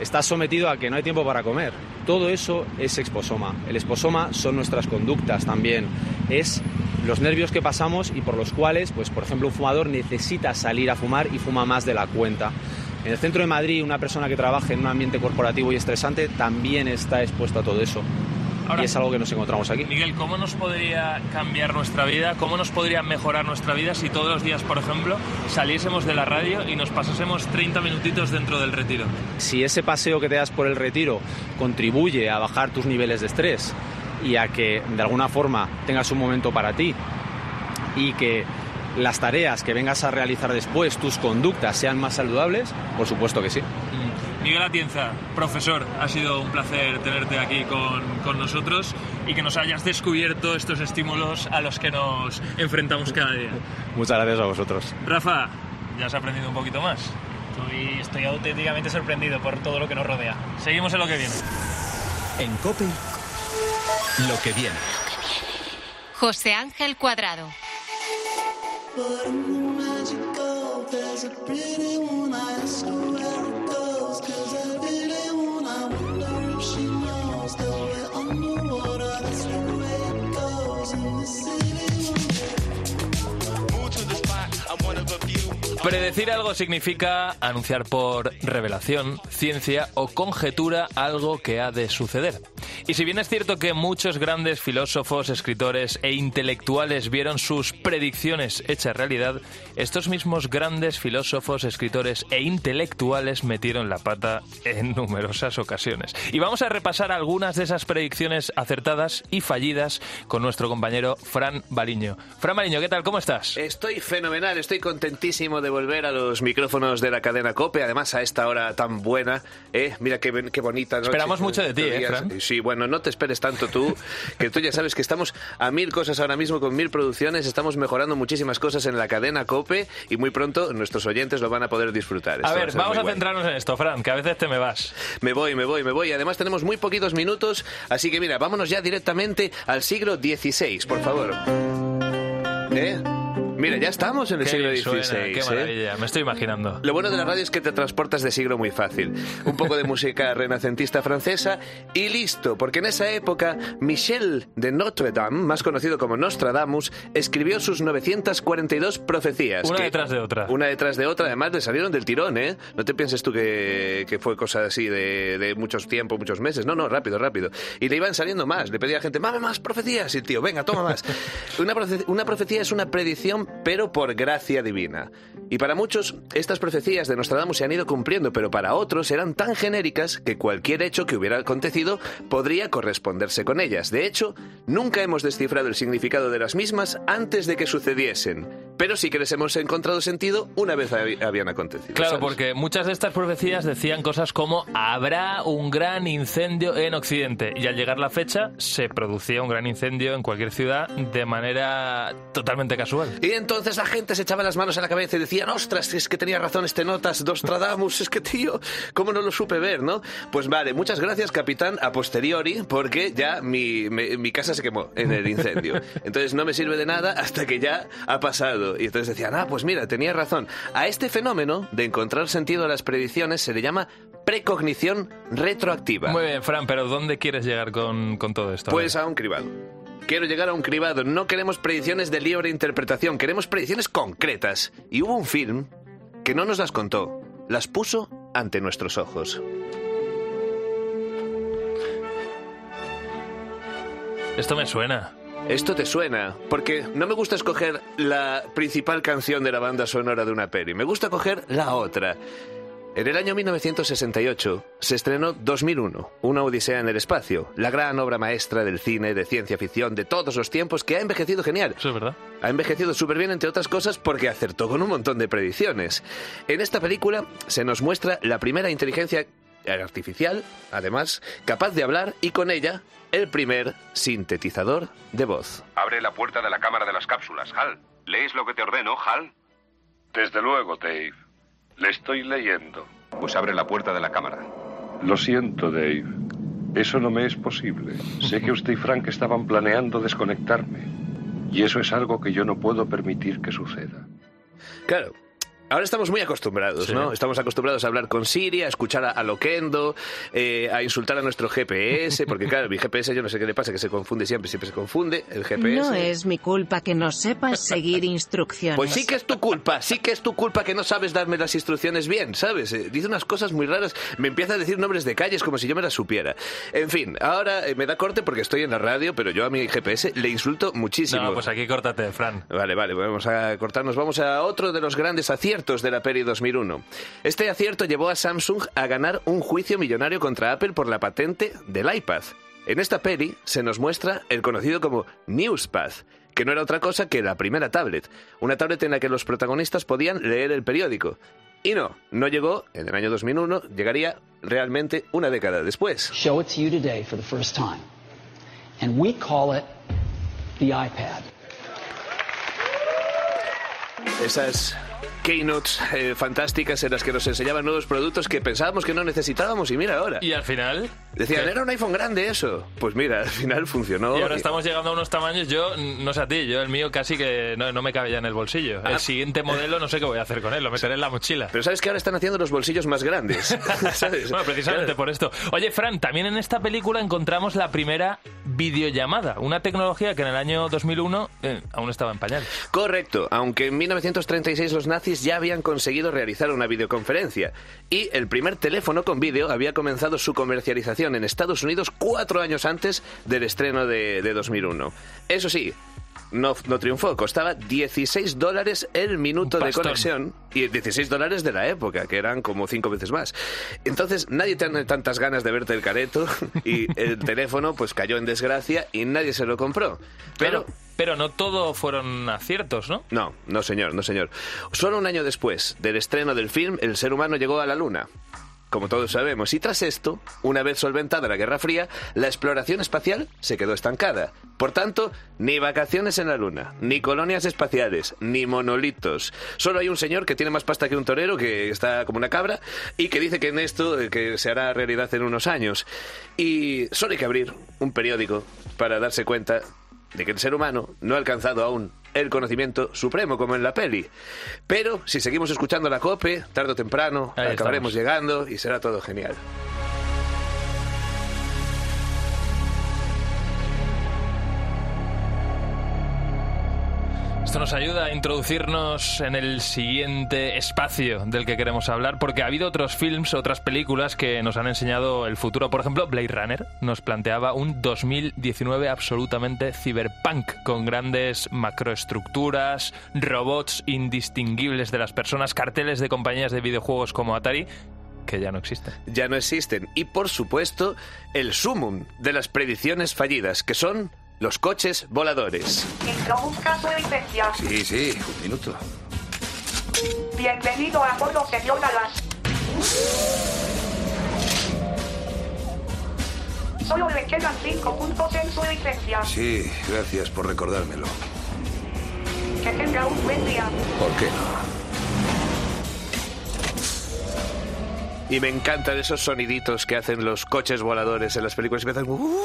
estás sometido a que no hay tiempo para comer. Todo eso es exposoma. El exposoma son nuestras conductas también, es los nervios que pasamos y por los cuales, pues por ejemplo, un fumador necesita salir a fumar y fuma más de la cuenta. En el centro de Madrid, una persona que trabaja en un ambiente corporativo y estresante también está expuesta a todo eso y es algo que nos encontramos aquí. Miguel, ¿cómo nos podría cambiar nuestra vida? ¿Cómo nos podría mejorar nuestra vida si todos los días, por ejemplo, saliésemos de la radio y nos pasásemos 30 minutitos dentro del retiro? Si ese paseo que te das por el retiro contribuye a bajar tus niveles de estrés y a que de alguna forma tengas un momento para ti y que las tareas que vengas a realizar después, tus conductas sean más saludables, por supuesto que sí. Miguel Atienza, profesor, ha sido un placer tenerte aquí con, nosotros y que nos hayas descubierto estos estímulos a los que nos enfrentamos cada día. Muchas gracias a vosotros. Rafa, ¿ya has aprendido un poquito más? Estoy, estoy auténticamente sorprendido por todo lo que nos rodea. Seguimos en lo que viene. En COPE, lo que viene. José Ángel Cuadrado. Predecir algo significa anunciar por revelación, ciencia o conjetura algo que ha de suceder. Y si bien es cierto que muchos grandes filósofos, escritores e intelectuales vieron sus predicciones hechas realidad, estos mismos grandes filósofos, escritores e intelectuales metieron la pata en numerosas ocasiones. Y vamos a repasar algunas de esas predicciones acertadas y fallidas con nuestro compañero Fran Baliño. Fran Baliño, ¿qué tal? ¿Cómo estás? Estoy fenomenal, estoy contentísimo de volver a los micrófonos de la cadena COPE, además a esta hora tan buena. ¿eh? Mira qué, qué bonita noche. Esperamos mucho de ti, ¿eh, Fran? Sí, bueno, no te esperes tanto tú, que tú ya sabes que estamos a mil cosas ahora mismo con mil producciones, estamos mejorando muchísimas cosas en la cadena COPE y muy pronto nuestros oyentes lo van a poder disfrutar. A ver, vamos a centrarnos en esto, Fran, que a veces te me vas. Me voy, me voy, me voy. Además tenemos muy poquitos minutos, así que mira, vámonos ya directamente al siglo XVI, por favor. ¿Eh? Mira, ya estamos en el siglo XVI. qué ¿eh? maravilla, me estoy imaginando. Lo bueno de la radio es que te transportas de siglo muy fácil. Un poco de [laughs] música renacentista francesa y listo, porque en esa época Michel de Notre Dame, más conocido como Nostradamus, escribió sus 942 profecías. Una que- detrás de otra. Una detrás de otra, además le salieron del tirón, ¿eh? No te pienses tú que, que fue cosa así de, de muchos tiempos, muchos meses. No, no, rápido, rápido. Y le iban saliendo más. Le pedía a la gente, mame más profecías. Y el tío, venga, toma más. [laughs] Una, profe- una profecía es una predicción, pero por gracia divina. Y para muchos, estas profecías de Nostradamus se han ido cumpliendo, pero para otros eran tan genéricas que cualquier hecho que hubiera acontecido podría corresponderse con ellas. De hecho, nunca hemos descifrado el significado de las mismas antes de que sucediesen. Pero sí que les hemos encontrado sentido una vez habían acontecido. Claro, ¿sabes? porque muchas de estas profecías decían cosas como habrá un gran incendio en Occidente y al llegar la fecha se producía un gran incendio en cualquier ciudad de manera totalmente casual. Y entonces la gente se echaba las manos a la cabeza y decían, ostras, es que tenía razón este notas, Nostradamus, es que tío, ¿cómo no lo supe ver, no? Pues vale, muchas gracias, capitán, a posteriori, porque ya mi, me- mi casa se quemó en el incendio. [laughs] Entonces no me sirve de nada hasta que ya ha pasado. Y entonces decían, ah, pues mira, tenía razón. A este fenómeno de encontrar sentido a las predicciones se le llama precognición retroactiva. Muy bien, Fran, pero ¿dónde quieres llegar con, con todo esto? Pues a un cribado. Quiero llegar a un cribado. No queremos predicciones de libre interpretación, queremos predicciones concretas. Y hubo un film que no nos las contó, las puso ante nuestros ojos. Esto me suena. Esto te suena, porque no me gusta escoger la principal canción de la banda sonora de una peli, me gusta coger la otra. En el año 1968 se estrenó 2001, Una Odisea en el Espacio, la gran obra maestra del cine de ciencia ficción de todos los tiempos que ha envejecido genial. Eso es verdad. Ha envejecido súper bien, entre otras cosas, porque acertó con un montón de predicciones. En esta película se nos muestra la primera inteligencia artificial, además, capaz de hablar y con ella el primer sintetizador de voz. Abre la puerta de la cámara de las cápsulas, Hal. ¿Lees lo que te ordeno, Hal? Desde luego, Dave. Le estoy leyendo. Pues abre la puerta de la cámara. Lo siento, Dave. Eso no me es posible. Sé que usted y Frank estaban planeando desconectarme. Y eso es algo que yo no puedo permitir que suceda. Claro. Ahora estamos muy acostumbrados, Sí. ¿no? Estamos acostumbrados a hablar con Siri, a escuchar a, a Loquendo, eh, a insultar a nuestro GPS, porque [laughs] claro, mi GPS yo no sé qué le pasa, que se confunde siempre, siempre se confunde el GPS. No es mi culpa que no sepas seguir [laughs] instrucciones. Pues sí que es tu culpa, sí que es tu culpa que no sabes darme las instrucciones bien, ¿sabes? Eh, dice unas cosas muy raras, me empieza a decir nombres de calles como si yo me las supiera. En fin, ahora eh, me da corte porque estoy en la radio, pero yo a mi GPS le insulto muchísimo. No, pues aquí córtate, Fran. Vale, vale, vamos a cortarnos. Vamos a otro de los grandes aciertos de la peli 2001. Este acierto llevó a Samsung a ganar un juicio millonario contra Apple por la patente del iPad. En esta peli se nos muestra el conocido como Newspad, que no era otra cosa que la primera tablet. Una tablet en la que los protagonistas podían leer el periódico. Y no, no llegó en el año 2001, llegaría realmente una década después. show it to you today for the first time. And we call it the iPad. Esas keynotes eh, fantásticas en las que nos enseñaban nuevos productos que pensábamos que no necesitábamos y mira ahora. Y al final... Decían, ¿qué? era un iPhone grande eso. Pues mira, al final funcionó. Y ahora estamos llegando a unos tamaños, yo no sé a ti, yo el mío casi que no, no me cabe ya en el bolsillo. Ah. El siguiente modelo no sé qué voy a hacer con él, lo meteré en la mochila. Pero sabes que ahora están haciendo los bolsillos más grandes. [laughs] ¿Sabes? Bueno, precisamente Claro. por esto. Oye, Fran, también en esta película encontramos la primera videollamada, una tecnología que en el año 2001 eh, aún estaba en pañales. Correcto, aunque en 1936 los nazis ya habían conseguido realizar una videoconferencia y el primer teléfono con vídeo había comenzado su comercialización en Estados Unidos cuatro años antes del estreno de, de 2001. Eso sí, no, no triunfó. Costaba 16 dólares el minuto de conexión y 16 dólares de la época, que eran como cinco veces más. Entonces nadie tiene tantas ganas de verte el careto y el [laughs] teléfono pues cayó en desgracia y nadie se lo compró. Pero... Pero, pero no todo fueron aciertos, ¿no? No, no señor, no señor. Solo un año después del estreno del film, el ser humano llegó a la Luna. Como todos sabemos, y tras esto, una vez solventada la Guerra Fría, la exploración espacial se quedó estancada. Por tanto, ni vacaciones en la Luna, ni colonias espaciales, ni monolitos. Solo hay un señor que tiene más pasta que un torero, que está como una cabra, y que dice que en esto eh, que se hará realidad en unos años. Y solo hay que abrir un periódico para darse cuenta de que el ser humano no ha alcanzado aún el conocimiento supremo como en la peli. Pero si seguimos escuchando la COPE, tarde o temprano Ahí acabaremos estamos. llegando y será todo genial. Esto nos ayuda a introducirnos en el siguiente espacio del que queremos hablar, porque ha habido otros films, otras películas que nos han enseñado el futuro. Por ejemplo, Blade Runner nos planteaba un 2019 absolutamente cyberpunk, con grandes macroestructuras, robots indistinguibles de las personas, carteles de compañías de videojuegos como Atari, que ya no existen. Ya no existen. Y por supuesto, el sumum de las predicciones fallidas, que son los coches voladores. Introduzca su licencia. Sí, sí, un minuto. Bienvenido a bordo, señor Dallas. Solo le quedan cinco puntos en su licencia. Sí, gracias por recordármelo. Que tenga un buen día. ¿Por qué no? Y me encantan esos soniditos que hacen los coches voladores en las películas que hacen... "Uh".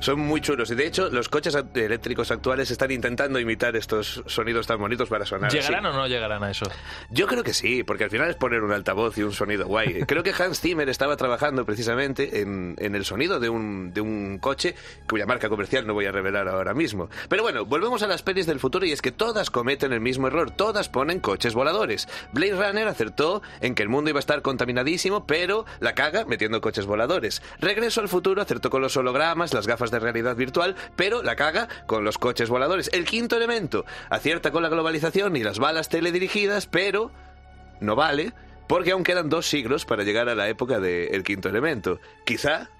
Son muy chulos. Y de hecho, los coches eléctricos actuales están intentando imitar estos sonidos tan bonitos para sonar. ¿Llegarán así. o no llegarán a eso? Yo creo que sí, porque al final es poner un altavoz y un sonido guay. [laughs] Creo que Hans Zimmer estaba trabajando precisamente en, en el sonido de un, de un coche cuya marca comercial no voy a revelar ahora mismo. Pero bueno, volvemos a las pelis del futuro y es que todas cometen el mismo error, todas ponen coches voladores. Blade Runner acertó en que el mundo iba a estar contaminadísimo, pero la caga metiendo coches voladores. Regreso al futuro acertó con los hologramas, las gafas de realidad virtual, pero la caga con los coches voladores. El quinto elemento acierta con la globalización y las balas teledirigidas, pero no vale, porque aún quedan dos siglos para llegar a la época del quinto elemento. Quizá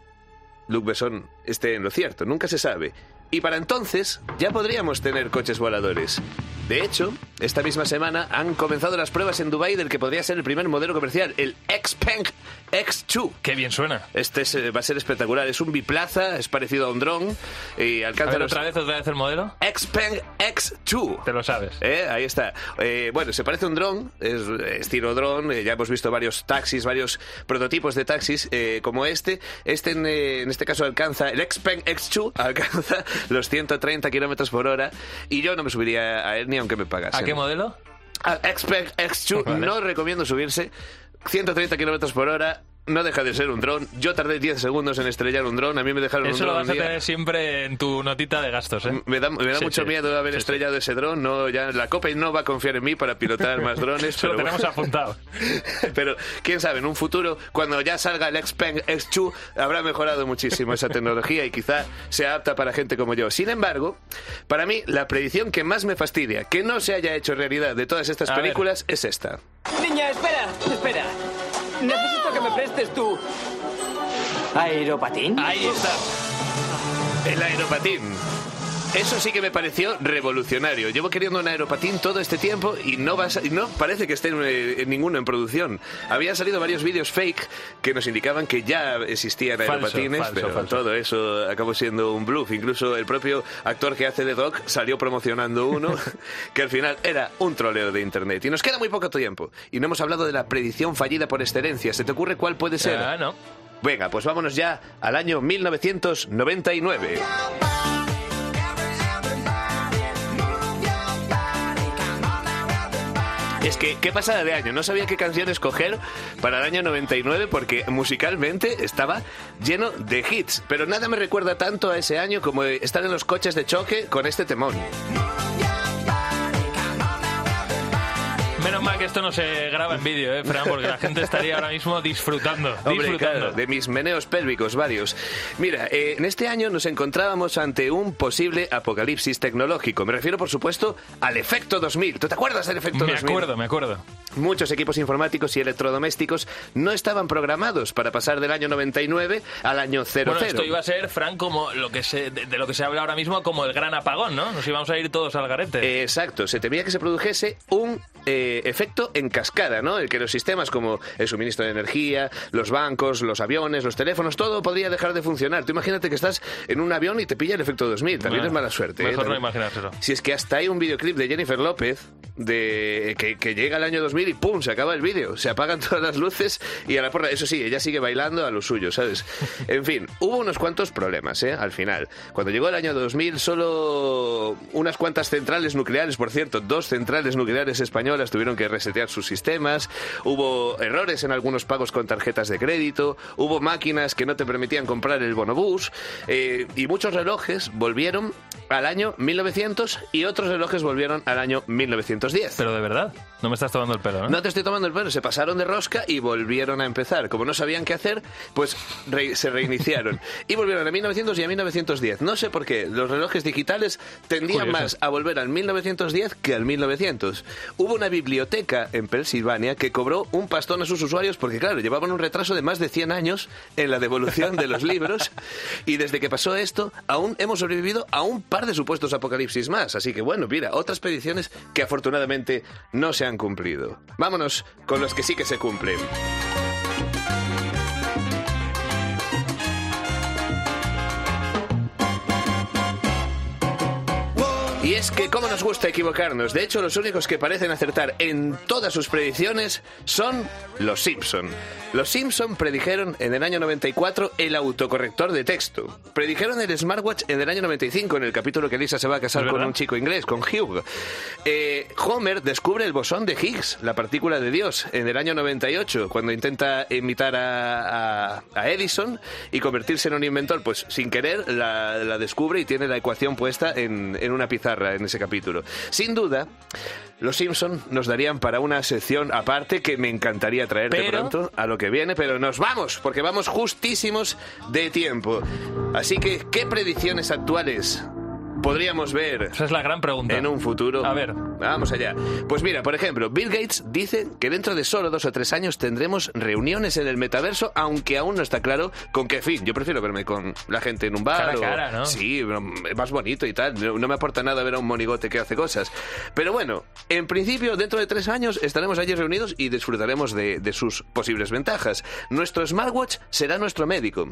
Luc Besson esté en lo cierto, nunca se sabe. Y para entonces ya podríamos tener coches voladores. De hecho, esta misma semana han comenzado las pruebas en Dubai del que podría ser el primer modelo comercial, el Xpeng X2. Qué bien suena. Este es, eh, va a ser espectacular. Es un biplaza, es parecido a un dron y A alcanza ver, los otra vez, otra vez el modelo. Xpeng X2. Te lo sabes. Eh, Ahí está. Eh, bueno, se parece a un dron, es estilo dron. eh, ya hemos visto varios taxis, varios prototipos de taxis como este. Este, en, en este caso, alcanza, el Xpeng X2 [laughs] alcanza los 130 kilómetros por hora. Y yo no me subiría a él ni aunque me pagasen. ¿A qué modelo? Al Xpeng X2 Vale. no recomiendo subirse. 130 kilómetros por hora. No deja de ser un dron. Yo tardé 10 segundos en estrellar un dron. A mí me dejaron Eso un lo dron vas un a día. tener siempre en tu notita de gastos, ¿eh? Me da, me da Sí, mucho sí. miedo haber Sí, sí. estrellado ese dron. No, ya la COPE no va a confiar en mí para pilotar más drones. [laughs] Eso lo pero tenemos bueno. apuntado. [laughs] Pero quién sabe, en un futuro, cuando ya salga el Xpeng X2, habrá mejorado muchísimo esa tecnología y quizá sea apta para gente como yo. Sin embargo, para mí, la predicción que más me fastidia que no se haya hecho realidad de todas estas A ver. películas es esta. Niña, espera, espera. ¿Aeropatín? Ahí está. El aeropatín. Eso sí que me pareció revolucionario. Llevo queriendo un aeropatín todo este tiempo y no, va a sa- y no parece que esté en, en ninguno en producción. Habían salido varios vídeos fake que nos indicaban que ya existían Falso, aeropatines, falso, pero falso. todo eso acabó siendo un bluff. Incluso el propio actor que hace de Doc salió promocionando uno [laughs] que al final era un troleo de internet. Y nos queda muy poco tiempo. Y no hemos hablado de la predicción fallida por excelencia. ¿Se te ocurre cuál puede ser? Ah, no. Venga, pues vámonos ya al año 1999. Es que, qué pasada de año. No sabía qué canción escoger para el año 99 porque musicalmente estaba lleno de hits. Pero nada me recuerda tanto a ese año como estar en los coches de choque con este temón. Que esto no se graba en vídeo, ¿eh, Fran? Porque la gente estaría ahora mismo disfrutando. Hombre, disfrutando. claro, de mis meneos pélvicos varios. Mira, eh, en este año nos encontrábamos ante un posible apocalipsis tecnológico. Me refiero, por supuesto, al efecto 2000. ¿Tú te acuerdas del efecto Me 2000? acuerdo, me acuerdo. Muchos equipos informáticos y electrodomésticos no estaban programados para pasar del año 99 al año 00. Bueno, esto iba a ser, Fran, como lo que se, de, de lo que se habla ahora mismo como el gran apagón, ¿no? Nos íbamos a ir todos al garete. Exacto, se temía que se produjese un eh, efecto en cascada, ¿no? El que los sistemas como el suministro de energía, los bancos, los aviones, los teléfonos, todo podría dejar de funcionar. Tú imagínate que estás en un avión y te pilla el efecto 2000, también Bueno, es mala suerte. ¿eh? Mejor no imaginárselo. Si es que hasta hay un videoclip de Jennifer López de que, que llega el año 2000 y ¡pum! se acaba el vídeo. Se apagan [laughs] todas las luces y a la porra. Eso sí, ella sigue bailando a lo suyo, ¿sabes? En fin, hubo unos cuantos problemas, ¿eh? Al final. Cuando llegó el año 2000, solo unas cuantas centrales nucleares, por cierto, dos centrales nucleares españolas tuvieron que resetear sus sistemas. Hubo errores en algunos pagos con tarjetas de crédito. Hubo máquinas que no te permitían comprar el bonobús. eh, y muchos relojes volvieron al año 1900 y otros relojes volvieron al año 1910. Pero de verdad, no me estás tomando el pelo, ¿no? No te estoy tomando el pelo, se pasaron de rosca y volvieron a empezar. Como no sabían qué hacer, pues re- se reiniciaron. [laughs] y volvieron a 1900 y a 1910. No sé por qué, los relojes digitales tendían Curioso. más a volver al 1910 que al 1900. Hubo una biblioteca en Pensilvania que cobró un pastón a sus usuarios porque, claro, llevaban un retraso de más de 100 años en la devolución de los libros. [laughs] Y desde que pasó esto, aún hemos sobrevivido a un par de supuestos apocalipsis más. Así que, bueno, mira, otras predicciones que afortunadamente no se han cumplido. Vámonos con los que sí que se cumplen. Es que cómo nos gusta equivocarnos. De hecho, los únicos que parecen acertar en todas sus predicciones son los Simpson. Los Simpson predijeron en el año 94 el autocorrector de texto. Predijeron el smartwatch en el año 95 en el capítulo que Lisa se va a casar ¿Es con un chico inglés, con Hugh. Eh, Homer descubre el bosón de Higgs, la partícula de Dios, en el año 98 cuando intenta imitar a, a- a Edison y convertirse en un inventor. Pues sin querer la, la descubre y tiene la ecuación puesta en, en una pizarra en ese capítulo. Sin duda, los Simpson nos darían para una sección aparte que me encantaría traer de Pero- pronto a lo que viene, pero nos vamos, porque vamos justísimos de tiempo. Así que, ¿qué predicciones actuales podríamos ver Esa es la gran pregunta. en un futuro? A ver. Vamos allá. Pues mira, por ejemplo, Bill Gates dice que dentro de solo dos o tres años tendremos reuniones en el metaverso, aunque aún no está claro con qué fin. Yo prefiero verme con la gente en un bar. Cara a o- cara, ¿no? Sí, es más bonito y tal. No, no me aporta nada ver a un monigote que hace cosas. Pero bueno, en principio, dentro de tres años estaremos allí reunidos y disfrutaremos de, de sus posibles ventajas. Nuestro smartwatch será nuestro médico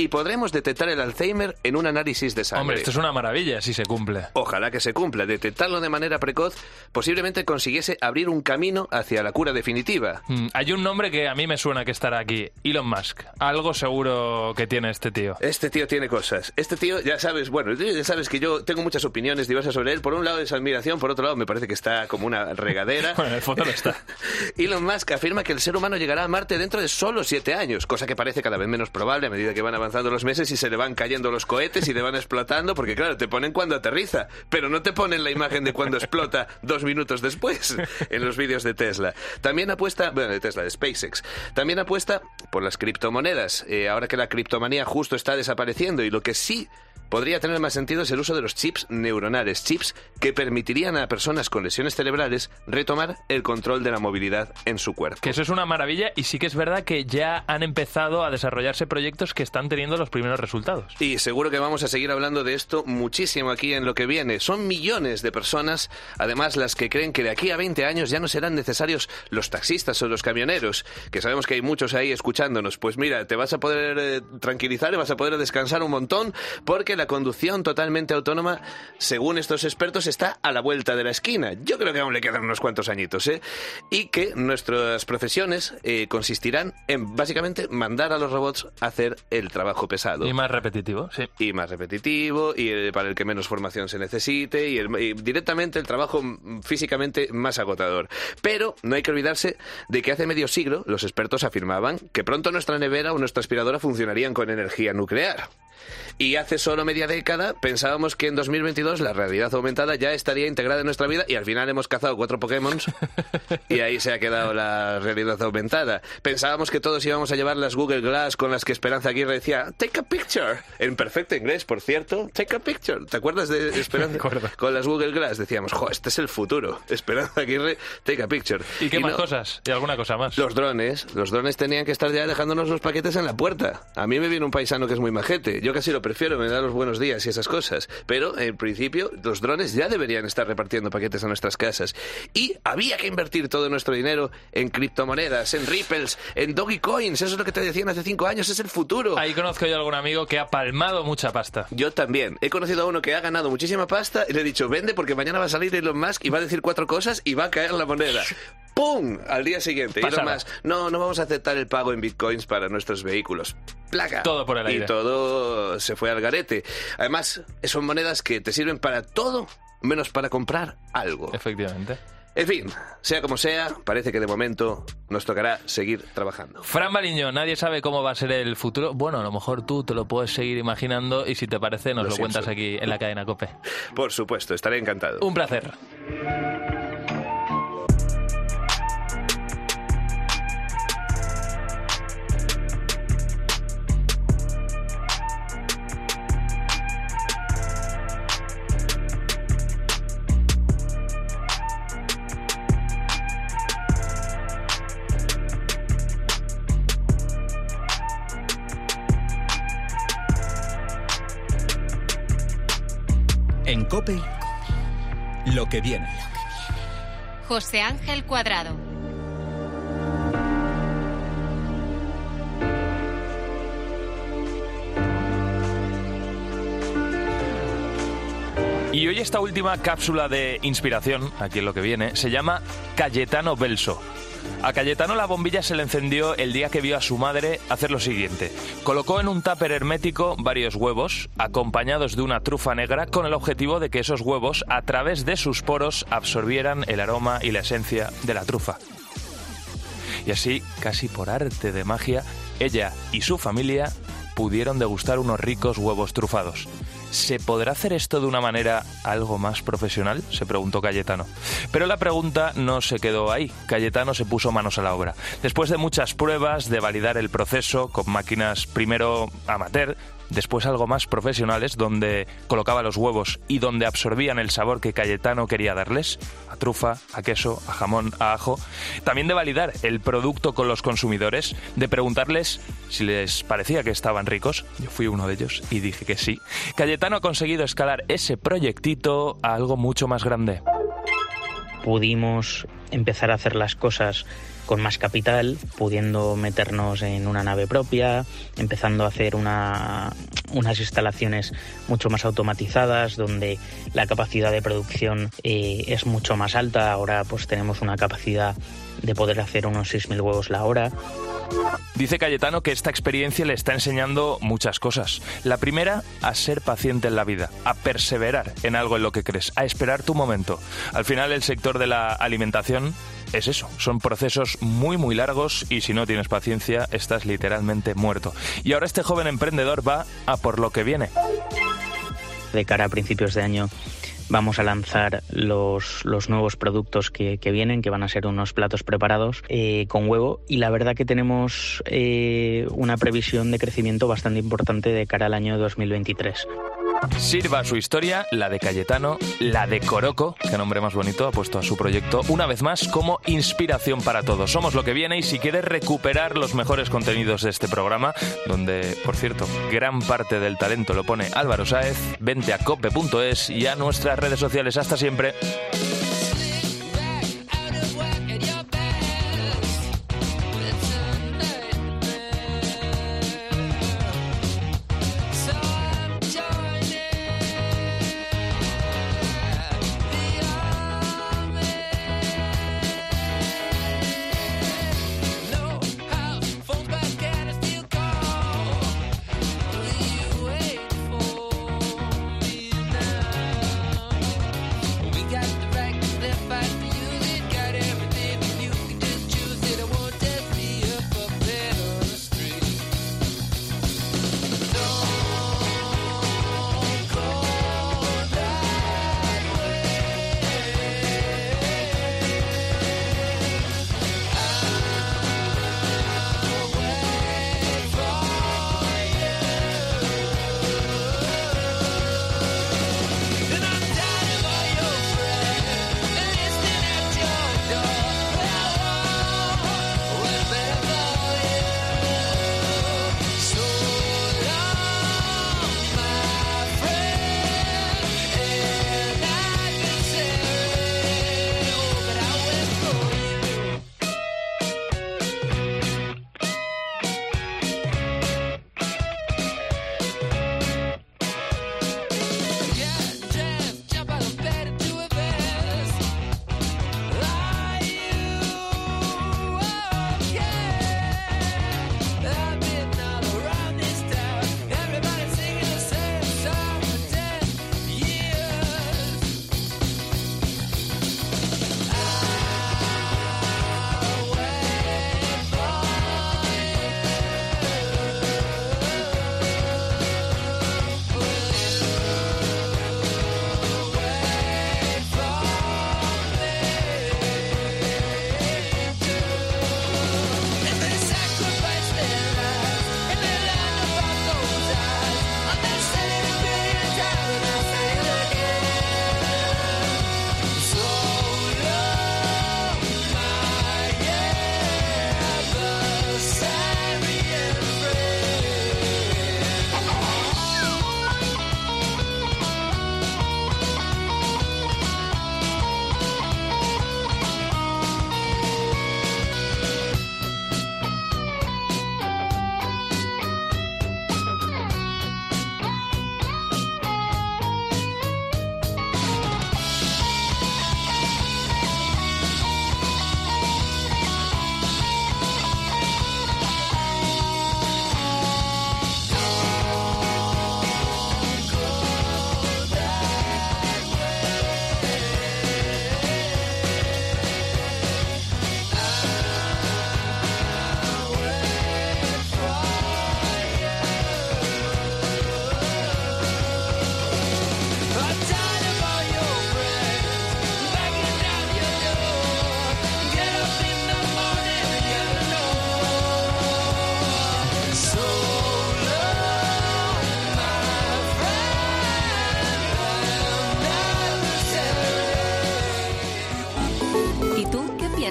y podremos detectar el Alzheimer en un análisis de sangre. Hombre, esto es una maravilla si se cumple. Ojalá que se cumpla. Detectarlo de manera precoz posiblemente consiguiese abrir un camino hacia la cura definitiva. Mm, Hay un nombre que a mí me suena que estará aquí. Elon Musk. Algo seguro que tiene este tío. Este tío tiene cosas. Este tío, ya sabes, bueno, ya sabes que yo tengo muchas opiniones diversas sobre él. Por un lado es admiración, por otro lado me parece que está como una regadera. [laughs] Bueno, en el fondo lo está. [laughs] Elon Musk afirma que el ser humano llegará a Marte dentro de solo siete años, cosa que parece cada vez menos probable a medida que van avanzando los meses y se le van cayendo los cohetes y le van explotando, porque claro, te ponen cuando aterriza, pero no te ponen la imagen de cuando explota dos minutos después en los vídeos de Tesla. También apuesta, bueno, de Tesla, de SpaceX, también apuesta por las criptomonedas, eh, ahora que la criptomanía justo está desapareciendo y lo que sí podría tener más sentido es el uso de los chips neuronales, chips que permitirían a personas con lesiones cerebrales retomar el control de la movilidad en su cuerpo. Que eso es una maravilla y sí que es verdad que ya han empezado a desarrollarse proyectos que están teniendo los primeros resultados. Y seguro que vamos a seguir hablando de esto muchísimo aquí en lo que viene. Son millones de personas, además, las que creen que de aquí a 20 años ya no serán necesarios los taxistas o los camioneros, que sabemos que hay muchos ahí escuchándonos. Pues mira, te vas a poder eh, tranquilizar y vas a poder descansar un montón porque la conducción totalmente autónoma, según estos expertos, está a la vuelta de la esquina. Yo creo que aún le quedan unos cuantos añitos, ¿eh? Y que nuestras profesiones eh, consistirán en básicamente mandar a los robots a hacer el trabajo pesado. Y más repetitivo, sí. Y más repetitivo, y eh, para el que menos formación se necesite, y, el- y directamente el trabajo físicamente más agotador. Pero no hay que olvidarse de que hace medio siglo los expertos afirmaban que pronto nuestra nevera o nuestra aspiradora funcionarían con energía nuclear. Y hace solo media década pensábamos que en 2022 la realidad aumentada ya estaría integrada en nuestra vida y al final hemos cazado cuatro Pokémon y ahí se ha quedado la realidad aumentada. Pensábamos que todos íbamos a llevar las Google Glass con las que Esperanza Aguirre decía Take a picture, en perfecto inglés, por cierto. Take a picture. ¿Te acuerdas de [laughs] Esperanza? con las Google Glass decíamos, jo, este es el futuro. Esperanza Aguirre, take a picture. ¿Y qué más no- cosas? ¿Y alguna cosa más? los drones, los drones tenían que estar ya dejándonos los paquetes en la puerta. A mí me viene un paisano que es muy majete. Yo casi lo prefiero, me da los buenos días y esas cosas. Pero en principio los drones ya deberían estar repartiendo paquetes a nuestras casas. Y había que invertir todo nuestro dinero en criptomonedas, en Ripples, en Doggy Coins. Eso es lo que te decían hace cinco años, es el futuro. Ahí conozco yo a algún amigo que ha palmado mucha pasta. Yo también. He conocido a uno que ha ganado muchísima pasta y le he dicho, vende porque mañana va a salir Elon Musk y va a decir cuatro cosas y va a caer la moneda. [laughs] ¡Pum! Al día siguiente. Elon Pasada. Musk, no, no vamos a aceptar el pago en bitcoins para nuestros vehículos. Placa. Todo por el aire. Y todo se fue al garete. Además, son monedas que te sirven para todo menos para comprar algo. Efectivamente. En fin, sea como sea, parece que de momento nos tocará seguir trabajando. Fran Baliño, nadie sabe cómo va a ser el futuro. Bueno, a lo mejor tú te lo puedes seguir imaginando y si te parece nos Lo lo, cuentas aquí en la cadena COPE. Por supuesto, estaré encantado. Un placer. Cope, lo que viene. José Ángel Cuadrado. Y hoy esta última cápsula de inspiración, aquí en lo que viene, se llama Cayetano Belso. A Cayetano la bombilla se le encendió el día que vio a su madre hacer lo siguiente. Colocó en un tupper hermético varios huevos, acompañados de una trufa negra, con el objetivo de que esos huevos, a través de sus poros, absorbieran el aroma y la esencia de la trufa. Y así, casi por arte de magia, ella y su familia pudieron degustar unos ricos huevos trufados. ¿Se podrá hacer esto de una manera algo más profesional? se preguntó Cayetano. Pero la pregunta no se quedó ahí. Cayetano se puso manos a la obra. Después de muchas pruebas, de validar el proceso con máquinas primero amateur, después algo más profesionales, donde colocaba los huevos y donde absorbían el sabor que Cayetano quería darles, trufa, a queso, a jamón, a ajo. También de validar el producto con los consumidores, de preguntarles si les parecía que estaban ricos. Yo fui uno de ellos y dije que sí. Cayetano ha conseguido escalar ese proyectito a algo mucho más grande. pudimos empezar a hacer las cosas con más capital, pudiendo meternos en una nave propia, empezando a hacer una- unas instalaciones mucho más automatizadas, donde la capacidad de producción eh, es mucho más alta. Ahora pues tenemos una capacidad de poder hacer unos 6.000 huevos la hora. Dice Cayetano que esta experiencia le está enseñando muchas cosas. La primera, a ser paciente en la vida, a perseverar en algo en lo que crees, a esperar tu momento. Al final el sector de la alimentación es eso, son procesos muy muy largos y si no tienes paciencia estás literalmente muerto. Y ahora este joven emprendedor va a por lo que viene. de cara a principios de año vamos a lanzar los, los nuevos productos que, que vienen, que van a ser unos platos preparados eh, con huevo. Y la verdad que tenemos eh, una previsión de crecimiento bastante importante de cara al año 2023. Sirva su historia, la de Cayetano, la de Coroco, que nombre más bonito ha puesto a su proyecto, una vez más como inspiración para todos. Somos lo que viene y si quieres recuperar los mejores contenidos de este programa, donde, por cierto, gran parte del talento lo pone Álvaro Sáez, vente a cope.es y a nuestras redes sociales. Hasta siempre.